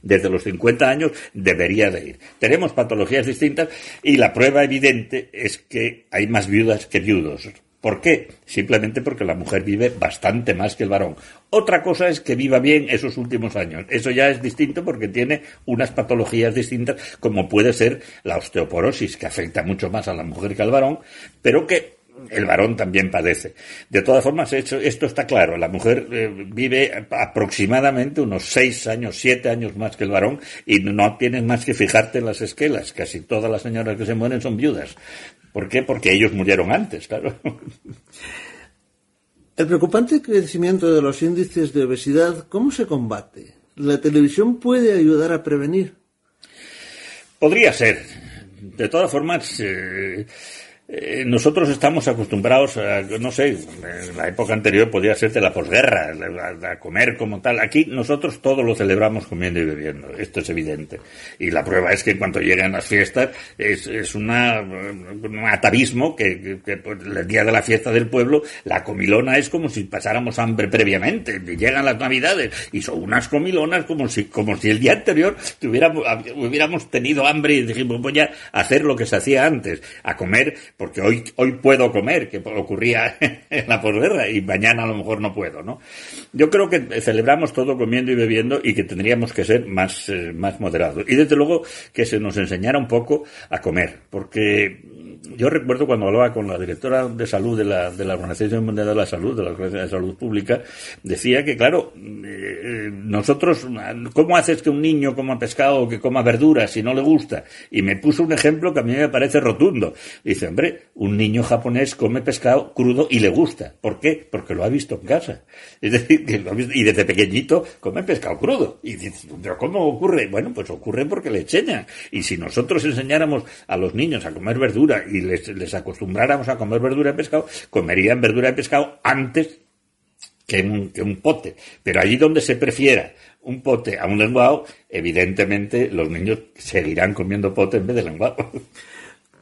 S4: desde los 50 años debería de ir. Tenemos patologías distintas y la prueba evidente es que hay más viudas que viudos. ¿Por qué? Simplemente porque la mujer vive bastante más que el varón. Otra cosa es que viva bien esos últimos años. Eso ya es distinto porque tiene unas patologías distintas, como puede ser la osteoporosis, que afecta mucho más a la mujer que al varón, pero que el varón también padece. De todas formas, esto, está claro. La mujer eh, vive aproximadamente unos seis años, siete años más que el varón y no tienes más que fijarte en las esquelas. Casi todas las señoras que se mueren son viudas. ¿Por qué? Porque ellos murieron antes, claro.
S3: El preocupante crecimiento de los índices de obesidad, ¿cómo se combate? ¿La televisión puede ayudar a prevenir?
S4: Podría ser. De todas formas, eh, eh, nosotros estamos acostumbrados a, no sé, en la época anterior podía ser de la posguerra, a, comer como tal. Aquí nosotros todo lo celebramos comiendo y bebiendo, esto es evidente. Y la prueba es que en cuanto llegan las fiestas es, es una, un atavismo que, pues, el día de la fiesta del pueblo, la comilona es como si pasáramos hambre previamente. Llegan las navidades y son unas comilonas como si, como si el día anterior tuviéramos, hubiéramos tenido hambre y dijimos voy a hacer lo que se hacía antes, a comer porque hoy, hoy puedo comer, que ocurría en la posguerra, y mañana a lo mejor no puedo, ¿no? Yo creo que celebramos todo comiendo y bebiendo y que tendríamos que ser más, eh, más moderados. Y desde luego que se nos enseñara un poco a comer, porque yo recuerdo cuando hablaba con la directora de salud de la, de la Organización Mundial de la Salud, de la Organización de Salud Pública, decía que, claro, eh, nosotros, ¿cómo haces que un niño coma pescado o que coma verduras si no le gusta? Y me puso un ejemplo que a mí me parece rotundo. Dice, hombre, un niño japonés come pescado crudo y le gusta. ¿Por qué? Porque lo ha visto en casa. Es decir, que lo y desde pequeñito come pescado crudo. Y dice, ¿pero cómo ocurre? Bueno, pues ocurre porque le enseñan. Y si nosotros enseñáramos a los niños a comer verdura y les, acostumbráramos a comer verdura y pescado, comerían verdura y pescado antes que un, pote. Pero allí donde se prefiera un pote a un lenguado, evidentemente los niños seguirán comiendo pote en vez de lenguado.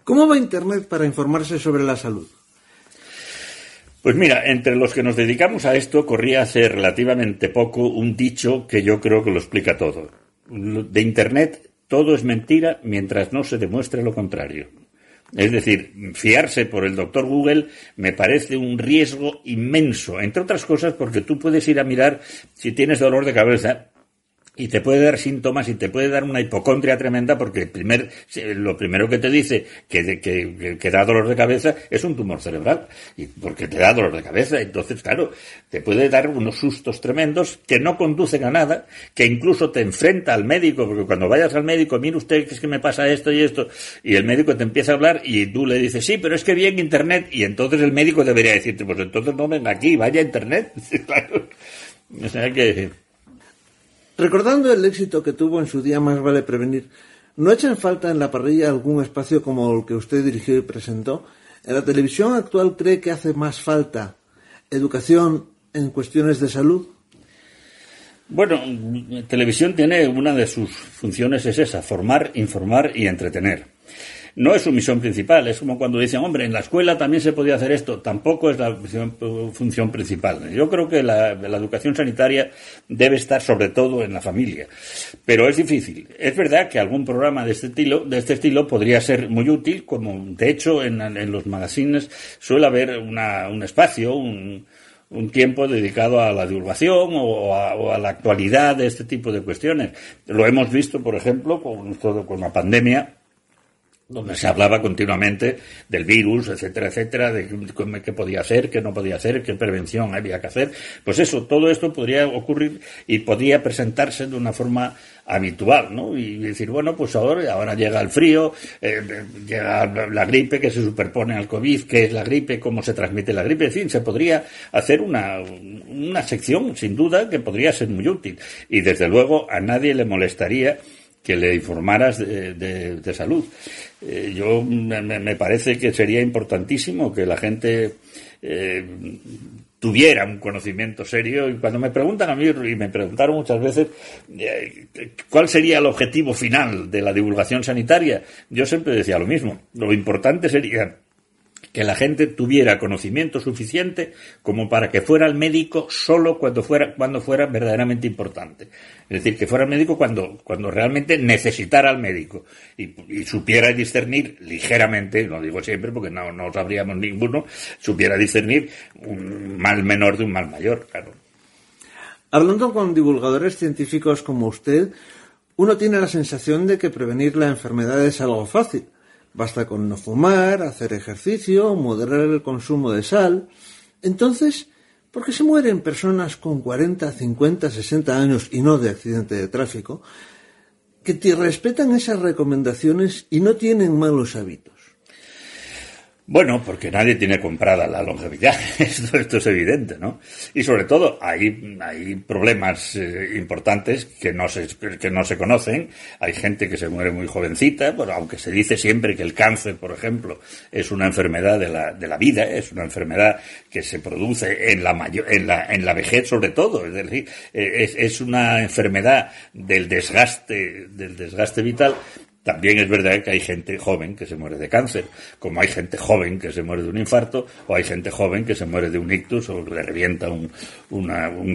S3: ¿Cómo va Internet para informarse sobre la salud?
S4: Pues mira, entre los que nos dedicamos a esto corría hace relativamente poco un dicho que yo creo que lo explica todo. De Internet todo es mentira mientras no se demuestre lo contrario. Es decir, fiarse por el doctor Google me parece un riesgo inmenso, entre otras cosas porque tú puedes ir a mirar si tienes dolor de cabeza y te puede dar síntomas y te puede dar una hipocondria tremenda porque el primer, lo primero que te dice que, que, da dolor de cabeza es un tumor cerebral. Y porque te da dolor de cabeza entonces claro te puede dar unos sustos tremendos que no conducen a nada que incluso te enfrenta al médico porque cuando vayas al médico mire usted que es que me pasa esto y esto y el médico te empieza a hablar y tú le dices sí pero es que vi en internet y entonces el médico debería decirte pues entonces no venga aquí vaya internet claro. O sea que
S3: Recordando el éxito que tuvo en su día Más vale prevenir, ¿no echan falta en la parrilla algún espacio como el que usted dirigió y presentó? ¿En la televisión actual cree que hace más falta educación en cuestiones de salud?
S4: Bueno, televisión tiene una de sus funciones es esa, formar, informar y entretener no es su misión principal. Es como cuando dicen, hombre, en la escuela también se podía hacer esto. Tampoco es la función principal. Yo creo que la, educación sanitaria debe estar sobre todo en la familia. Pero es difícil. Es verdad que algún programa de este estilo, de este estilo podría ser muy útil, como de hecho en, los magazines suele haber un espacio, un, tiempo dedicado a la divulgación o a, la actualidad de este tipo de cuestiones. Lo hemos visto, por ejemplo, con, con la pandemia, donde se hablaba continuamente del virus, etcétera, etcétera, de qué podía hacer, qué no podía hacer, qué prevención había que hacer. Pues eso, todo esto podría ocurrir y podría presentarse de una forma habitual, ¿no? Y decir, bueno, pues ahora, ahora llega el frío, eh, llega la gripe que se superpone al COVID, qué es la gripe, cómo se transmite la gripe, en fin, se podría hacer una, una sección, sin duda, que podría ser muy útil. Y desde luego a nadie le molestaría que le informaras de, salud. Eh, yo me, parece que sería importantísimo que la gente eh, tuviera un conocimiento serio y cuando me preguntan a mí y me preguntaron muchas veces eh, cuál sería el objetivo final de la divulgación sanitaria, yo siempre decía lo mismo. Lo importante sería que la gente tuviera conocimiento suficiente como para que fuera al médico solo cuando fuera, cuando fuera verdaderamente importante. Es decir, que fuera al médico cuando, cuando realmente necesitara al médico y, supiera discernir ligeramente, no digo siempre porque no, no sabríamos ninguno, supiera discernir un mal menor de un mal mayor, claro.
S3: Hablando con divulgadores científicos como usted, uno tiene la sensación de que prevenir la enfermedad es algo fácil Basta con no fumar, hacer ejercicio, moderar el consumo de sal. Entonces, ¿por qué se mueren personas con 40, 50, 60 años y no de accidente de tráfico que te respetan esas recomendaciones y no tienen malos hábitos?
S4: Bueno, porque nadie tiene comprada la longevidad, esto, esto es evidente, ¿no? Y sobre todo hay, hay problemas eh, importantes que no, se, que no se conocen, hay gente que se muere muy jovencita, bueno, aunque se dice siempre que el cáncer, por ejemplo, es una enfermedad de la, de la vida, es una enfermedad que se produce en la, mayor, en la, en la vejez sobre todo, es decir, eh, es, es una enfermedad del desgaste, del desgaste vital, también es verdad que hay gente joven que se muere de cáncer, como hay gente joven que se muere de un infarto, o hay gente joven que se muere de un ictus o le revienta un,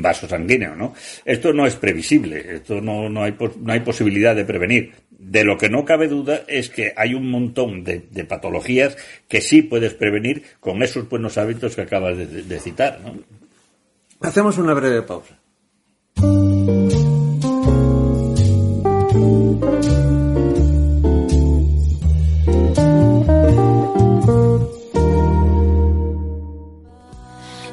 S4: vaso sanguíneo, ¿no? Esto no es previsible, esto no, no, hay, no hay posibilidad de prevenir. De lo que no cabe duda es que hay un montón de, patologías que sí puedes prevenir con esos buenos hábitos que acabas de, citar.
S3: Hacemos una breve pausa.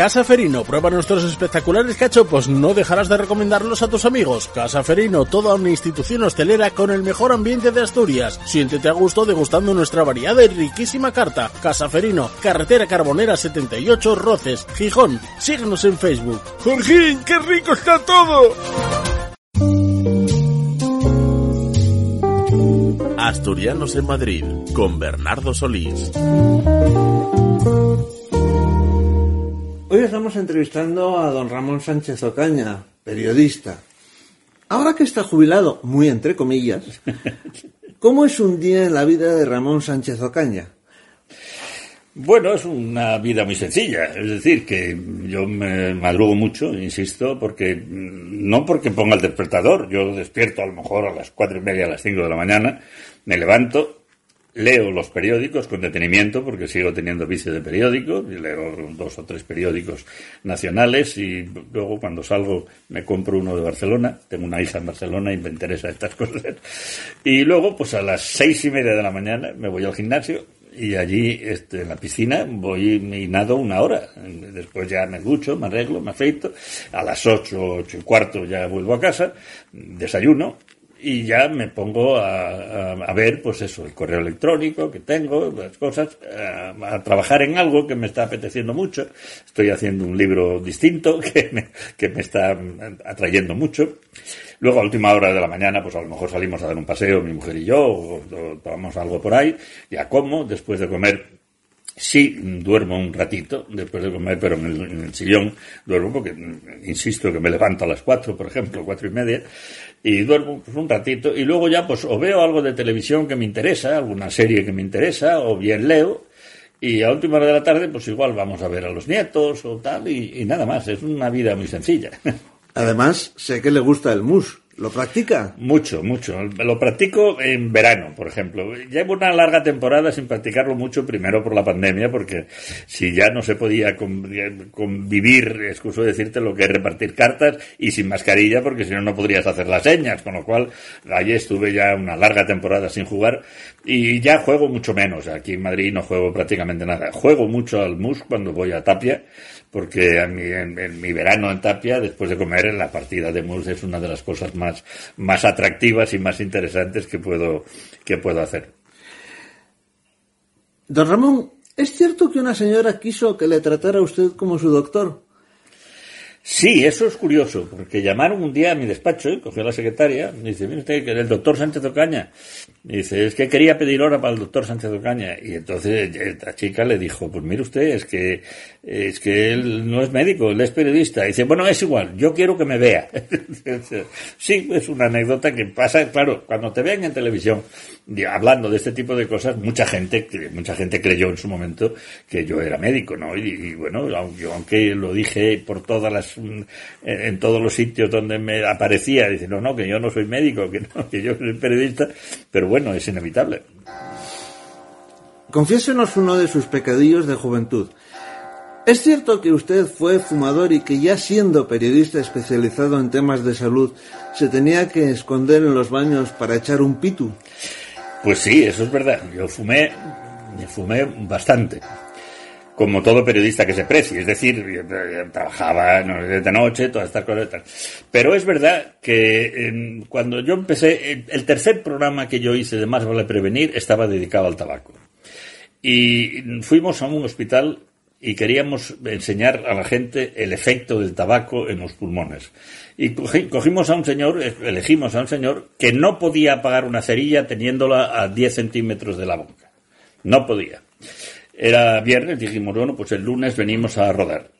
S2: Casa Ferino, prueba nuestros espectaculares cachopos, no dejarás de recomendarlos a tus amigos. Casa Ferino, toda una institución hostelera con el mejor ambiente de Asturias. Siéntete a gusto degustando nuestra variada y riquísima carta. Casa Ferino, carretera Carbonera 78, Roces, Gijón. Síguenos en Facebook.
S5: Jorgín, qué rico está todo.
S2: Asturianos en Madrid, con Bernardo Solís.
S3: Hoy estamos entrevistando a don Ramón Sánchez Ocaña, periodista. Ahora que está jubilado, muy entre comillas, ¿cómo es un día en la vida de Ramón Sánchez Ocaña?
S4: Bueno, es una vida muy sencilla. Es decir, que yo me madrugo mucho, insisto, porque no porque ponga el despertador. Yo despierto a lo mejor a las cuatro y media, a las cinco de la mañana, me levanto, leo los periódicos con detenimiento porque sigo teniendo vicio de periódicos y leo dos o tres periódicos nacionales y luego cuando salgo me compro uno de Barcelona tengo una hija en Barcelona y me interesa estas cosas y luego pues a las seis y media de la mañana me voy al gimnasio y allí este, en la piscina voy y nado una hora después ya me ducho, me arreglo, me afeito a las ocho, ocho y cuarto ya vuelvo a casa desayuno y ya me pongo a, ver, pues eso, el correo electrónico que tengo, las cosas, a, a, trabajar en algo que me está apeteciendo mucho. Estoy haciendo un libro distinto que me, que me está atrayendo mucho. Luego a última hora de la mañana, pues a lo mejor salimos a dar un paseo, mi mujer y yo, o tomamos algo por ahí, ya como, después de comer Sí, duermo un ratito después de comer, pero en el, sillón duermo porque, insisto, que me levanto a las cuatro, por ejemplo, cuatro y media, y duermo pues, un ratito, y luego ya pues o veo algo de televisión que me interesa, alguna serie que me interesa, o bien leo, y a última hora de la tarde, pues igual vamos a ver a los nietos o tal, y, y nada más, es una vida muy sencilla.
S3: Además, sé que le gusta el mus. ¿Lo practica?
S4: Mucho, mucho. Lo practico en verano, por ejemplo. Llevo una larga temporada sin practicarlo mucho, primero por la pandemia, porque si ya no se podía convivir, excuso decirte lo que es repartir cartas, y sin mascarilla, porque si no, no podrías hacer las señas, con lo cual allí estuve ya una larga temporada sin jugar, y ya juego mucho menos. Aquí en Madrid no juego prácticamente nada. Juego mucho al MUS cuando voy a Tapia, porque en, mi verano en Tapia, después de comer, en la partida de mus es una de las cosas más, más atractivas y más interesantes que puedo, que puedo hacer.
S3: Don Ramón, ¿es cierto que una señora quiso que le tratara a usted como su doctor?
S4: Sí, eso es curioso, porque llamaron un día a mi despacho, ¿eh? cogió la secretaria, me dice, mire usted, que el doctor Sánchez Ocaña. Y dice, es que quería pedir hora para el doctor Sánchez Ocaña. Y entonces la chica le dijo, pues mire usted, es que, es que él no es médico, él es periodista. Y dice, bueno, es igual, yo quiero que me vea. sí, es una anécdota que pasa, claro, cuando te vean en televisión hablando de este tipo de cosas, mucha gente, mucha gente creyó en su momento que yo era médico, ¿no? Y, bueno, yo aunque lo dije por todas las, en, todos los sitios donde me aparecía, dice, no, no, que yo no soy médico, que no, que yo soy periodista, pero bueno, es inevitable.
S3: Confiésenos uno de sus pecadillos de juventud. ¿Es cierto que usted fue fumador y que ya siendo periodista especializado en temas de salud se tenía que esconder en los baños para echar un pitu?
S4: Pues sí, eso es verdad. Yo fumé, fumé bastante. Como todo periodista que se precie, es decir, trabajaba de noche, todas estas cosas. Pero es verdad que cuando yo empecé, el tercer programa que yo hice de Más vale prevenir estaba dedicado al tabaco. Y fuimos a un hospital y queríamos enseñar a la gente el efecto del tabaco en los pulmones. Y cogimos a un señor, elegimos a un señor que no podía apagar una cerilla teniéndola a 10 centímetros de la boca. No podía. Era viernes, dijimos, bueno, pues el lunes venimos a rodar.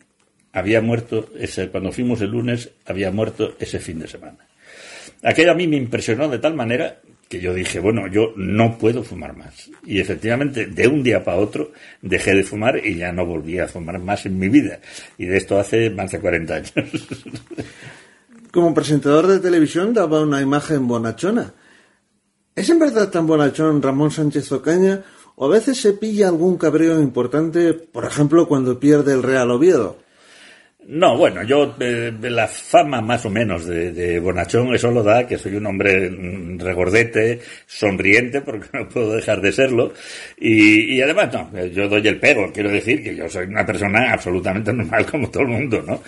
S4: Había muerto, ese, cuando fuimos el lunes, había muerto ese fin de semana. Aquello a mí me impresionó de tal manera que yo dije, bueno, yo no puedo fumar más. Y efectivamente, de un día para otro, dejé de fumar y ya no volví a fumar más en mi vida. Y de esto hace más de 40 años.
S3: Como presentador de televisión daba una imagen bonachona. ¿Es en verdad tan bonachón Ramón Sánchez Ocaña o a veces se pilla algún cabreo importante, por ejemplo, cuando pierde el Real Oviedo?
S4: No, bueno, yo eh, la fama más o menos de, bonachón eso lo da que soy un hombre mm, regordete, sonriente, porque no puedo dejar de serlo, y, y, además, no, yo doy el pego, quiero decir que yo soy una persona absolutamente normal como todo el mundo, ¿no?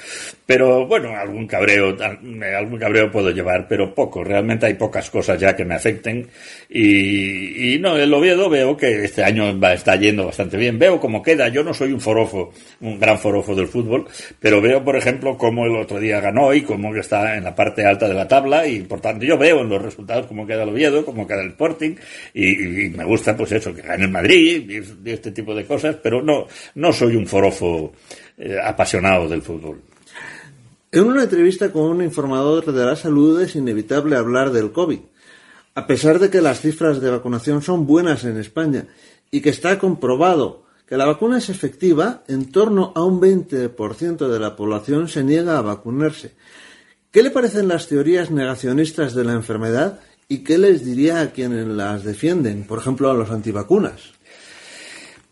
S4: Pero bueno, algún cabreo, algún cabreo puedo llevar, pero poco, realmente hay pocas cosas ya que me afecten, y, y no, el Oviedo veo que este año va, está yendo bastante bien, veo cómo queda, yo no soy un forofo, un gran forofo del fútbol, pero veo por ejemplo, cómo el otro día ganó y cómo está en la parte alta de la tabla y, por tanto, yo veo en los resultados cómo queda el Oviedo, cómo queda el Sporting y, me gusta, pues eso, que gane el Madrid y, este tipo de cosas, pero no, no soy un forofo eh, apasionado del fútbol.
S3: En una entrevista con un informador de la salud es inevitable hablar del COVID. A pesar de que las cifras de vacunación son buenas en España y que está comprobado que la vacuna es efectiva, en torno a un 20% de la población se niega a vacunarse. ¿Qué le parecen las teorías negacionistas de la enfermedad y qué les diría a quienes las defienden, por ejemplo a los antivacunas?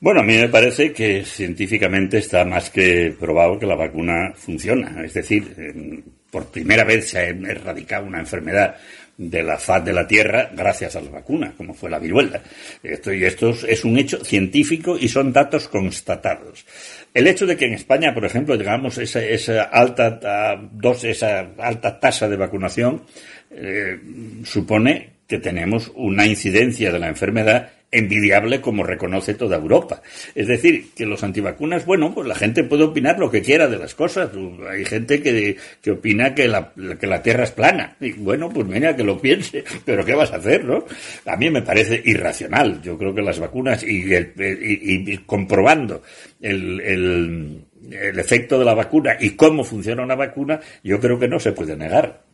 S4: Bueno, a mí me parece que científicamente está más que probado que la vacuna funciona. Es decir, por primera vez se ha erradicado una enfermedad de la faz de la Tierra gracias a la vacuna, como fue la viruela. Esto, y esto es un hecho científico y son datos constatados. El hecho de que en España, por ejemplo, llegamos esa, esa alta dos, esa alta tasa de vacunación eh, supone que tenemos una incidencia de la enfermedad envidiable como reconoce toda Europa. Es decir, que los antivacunas, bueno, pues la gente puede opinar lo que quiera de las cosas. Hay gente que, que opina que la, que la Tierra es plana. Y bueno, pues mira, que lo piense, pero ¿qué vas a hacer, no? A mí me parece irracional. Yo creo que las vacunas y, y, comprobando el, el, el efecto de la vacuna y cómo funciona una vacuna, yo creo que no se puede negar.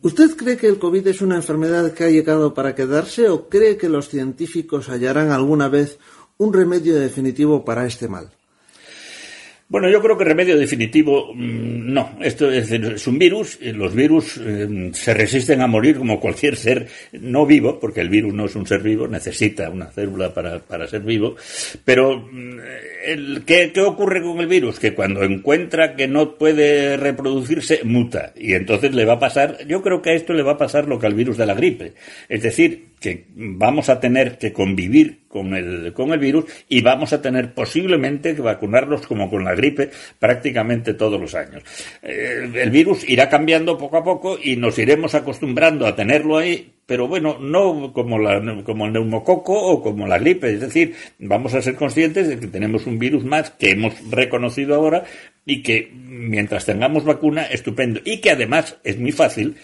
S3: ¿Usted cree que el COVID es una enfermedad que ha llegado para quedarse o cree que los científicos hallarán alguna vez un remedio definitivo para este mal?
S4: Bueno, yo creo que remedio definitivo mm, no. Esto es, un virus. Los virus eh, se resisten a morir como cualquier ser no vivo, porque el virus no es un ser vivo, necesita una célula para, para ser vivo. Pero, mm, el, ¿qué, ¿qué, ocurre con el virus? Que cuando encuentra que no puede reproducirse, muta. Y entonces le va a pasar, yo creo que a esto le va a pasar lo que al virus de la gripe. Es decir, que vamos a tener que convivir con el, con el virus y vamos a tener posiblemente que vacunarlos como con la gripe prácticamente todos los años. Eh, el virus irá cambiando poco a poco y nos iremos acostumbrando a tenerlo ahí, pero bueno, no como, la, como el neumococo o como la gripe. Es decir, vamos a ser conscientes de que tenemos un virus más que hemos reconocido ahora y que mientras tengamos vacuna, estupendo. Y que además es muy fácil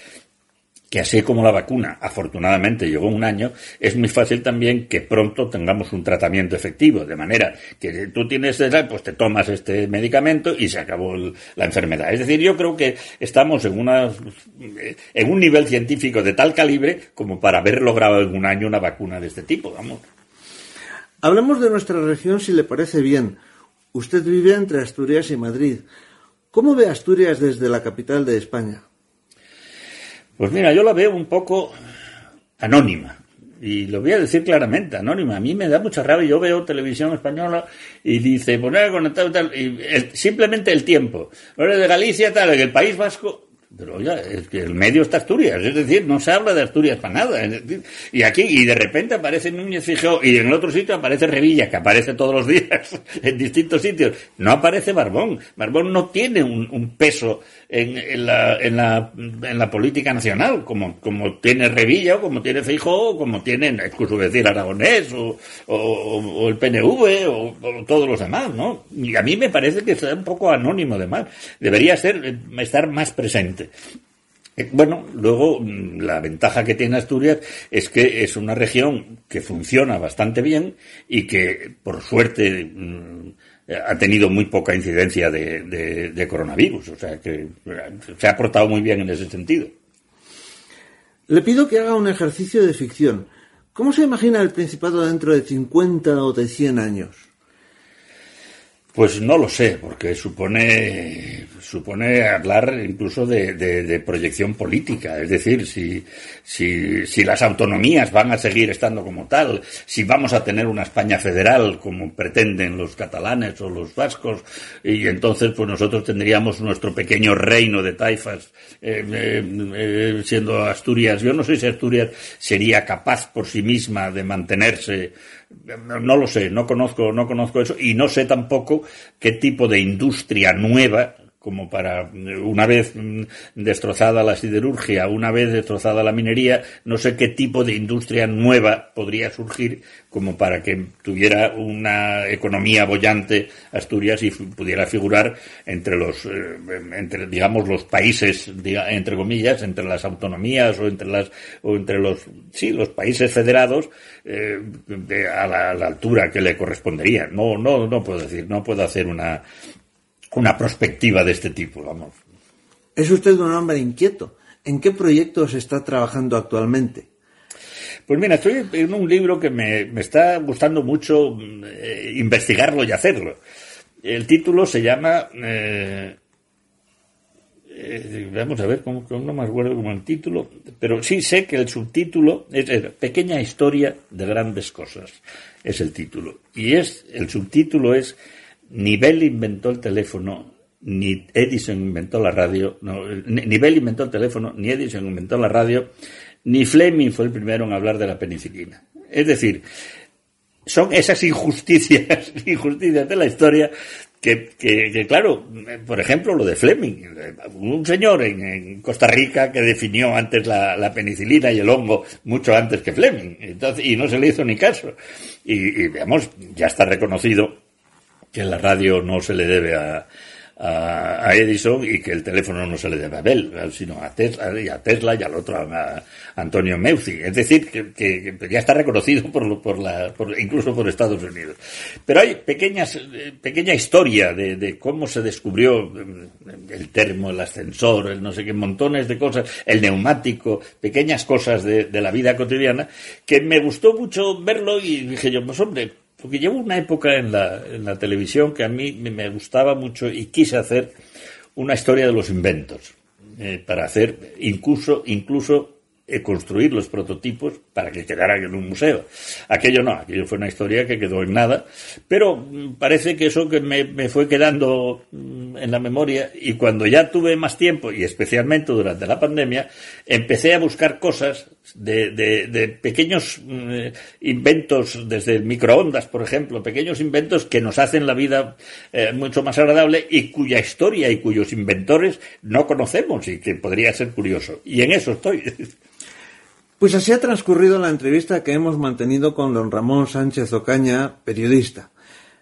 S4: que así como la vacuna afortunadamente llegó un año, es muy fácil también que pronto tengamos un tratamiento efectivo, de manera que tú tienes edad, pues te tomas este medicamento y se acabó la enfermedad. Es decir, yo creo que estamos en, una, en un nivel científico de tal calibre como para haber logrado en un año una vacuna de este tipo, vamos.
S3: Hablemos de nuestra región si le parece bien. Usted vive entre Asturias y Madrid. ¿Cómo ve Asturias desde la capital de España?
S4: Pues mira, yo la veo un poco anónima. Y lo voy a decir claramente, anónima. A mí me da mucha rabia. Yo veo televisión española y dice, poner conectado tal, y simplemente el tiempo. Ahora de Galicia, tal, el País Vasco, pero oiga, es que el medio está Asturias, es decir, no se habla de Asturias para nada. y aquí, y de repente aparece Núñez Fijó, y en el otro sitio aparece Revilla, que aparece todos los días en distintos sitios. No aparece Barbón. Barbón no tiene un, peso en, la, en, la, en la política nacional, como, como tiene Revilla, o como tiene Fijó, o como tiene, incluso decir, Aragonés, o, o, el PNV, o, todos los demás, ¿no? Y a mí me parece que está un poco anónimo, además. Debería ser, estar más presente. Eh, bueno, luego mm, la ventaja que tiene Asturias es que es una región que funciona bastante bien y que, por suerte, mm, ha tenido muy poca incidencia de, coronavirus. O sea que eh, se ha portado muy bien en ese sentido.
S3: Le pido que haga un ejercicio de ficción. ¿Cómo se imagina el Principado dentro de 50 o de 100 años?
S4: Pues no lo sé, porque supone supone hablar incluso de, proyección política, es decir, si, si, si, las autonomías van a seguir estando como tal, si vamos a tener una España federal como pretenden los catalanes o los vascos, y entonces pues nosotros tendríamos nuestro pequeño reino de taifas eh, eh, eh, siendo Asturias. Yo no sé si Asturias sería capaz por sí misma de mantenerse no lo sé, no conozco, no conozco eso y no sé tampoco qué tipo de industria nueva como para una vez destrozada la siderurgia, una vez destrozada la minería, no sé qué tipo de industria nueva podría surgir como para que tuviera una economía bollante Asturias y pudiera figurar entre los, eh, entre, digamos, los países, entre comillas, entre las autonomías o entre las, o entre los, sí, los países federados, eh, a, la, a la altura que le correspondería. No, no, no puedo decir, no puedo hacer una, una perspectiva de este tipo, vamos.
S3: Es usted un hombre inquieto. ¿En qué proyectos está trabajando actualmente?
S4: Pues mira, estoy en un libro que me, está gustando mucho eh, investigarlo y hacerlo. El título se llama... Eh, eh, vamos a ver, cómo, no me acuerdo como el título, pero sí sé que el subtítulo es, es, Pequeña historia de grandes cosas. Es el título. Y es el subtítulo es ni Bell inventó el teléfono, ni Edison inventó la radio, ni Bell inventó el teléfono, ni Edison inventó la radio, ni Fleming fue el primero en hablar de la penicilina. Es decir, son esas injusticias, injusticias de la historia que, que, claro, por ejemplo, lo de Fleming, un señor en, Costa Rica que definió antes la, penicilina y el hongo mucho antes que Fleming, y no se le hizo ni caso. Y, y veamos, ya está reconocido que la radio no se le debe a, a, Edison y que el teléfono no se le debe a Bell, sino a Tesla y a Tesla y al otro a, Antonio Meucci. Es decir, que, ya está reconocido por, por la, por, incluso por Estados Unidos. Pero hay pequeñas, pequeña historia de, de cómo se descubrió mm, el termo, el ascensor, el no sé qué, montones de cosas, el neumático, pequeñas cosas de, de la vida cotidiana, que me gustó mucho verlo y dije yo, pues hombre, porque llevo una época en la, en la televisión que a mí me gustaba mucho y quise hacer una historia de los inventos. Eh, para hacer incluso, incluso construir los prototipos para que quedaran en un museo. Aquello no, aquello fue una historia que quedó en nada, pero mm, parece que eso que me, fue quedando mm, en la memoria y cuando ya tuve más tiempo, y especialmente durante la pandemia, empecé a buscar cosas de, pequeños mm, inventos, desde microondas, por ejemplo, pequeños inventos que nos hacen la vida eh, mucho más agradable y cuya historia y cuyos inventores no conocemos y que podría ser curioso. Y en eso estoy.
S3: Pues así ha transcurrido la entrevista que hemos mantenido con don Ramón Sánchez Ocaña, periodista.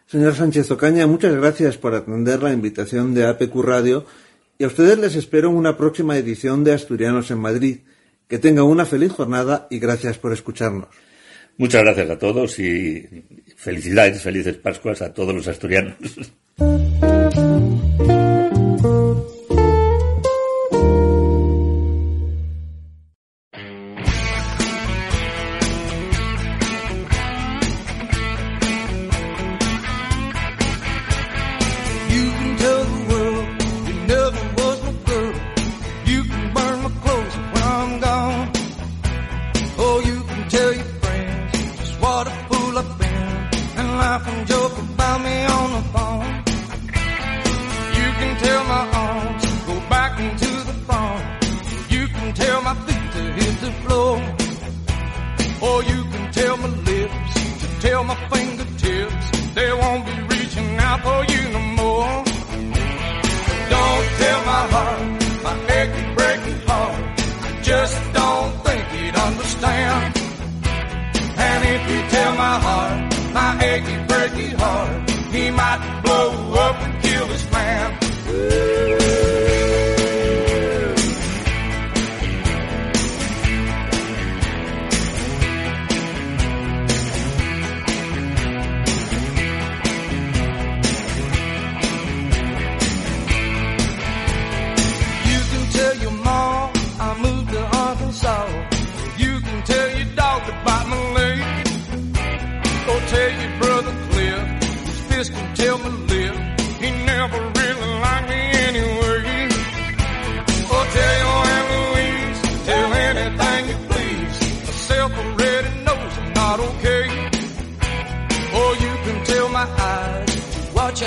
S3: Señor Sánchez Ocaña, muchas gracias por atender la invitación de APQ Radio y a ustedes les espero en una próxima edición de Asturianos en Madrid. Que tengan una feliz jornada y gracias por escucharnos.
S4: Muchas gracias a todos y felicidades, felices Pascuas a todos los asturianos.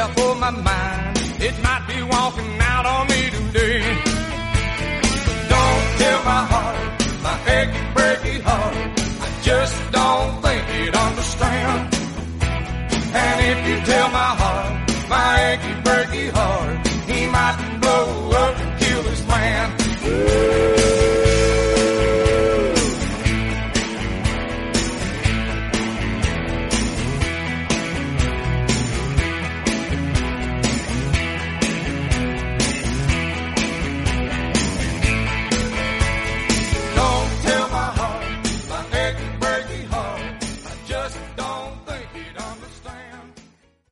S6: Out for my mind. It might be walking out on me today. Don't tell my heart,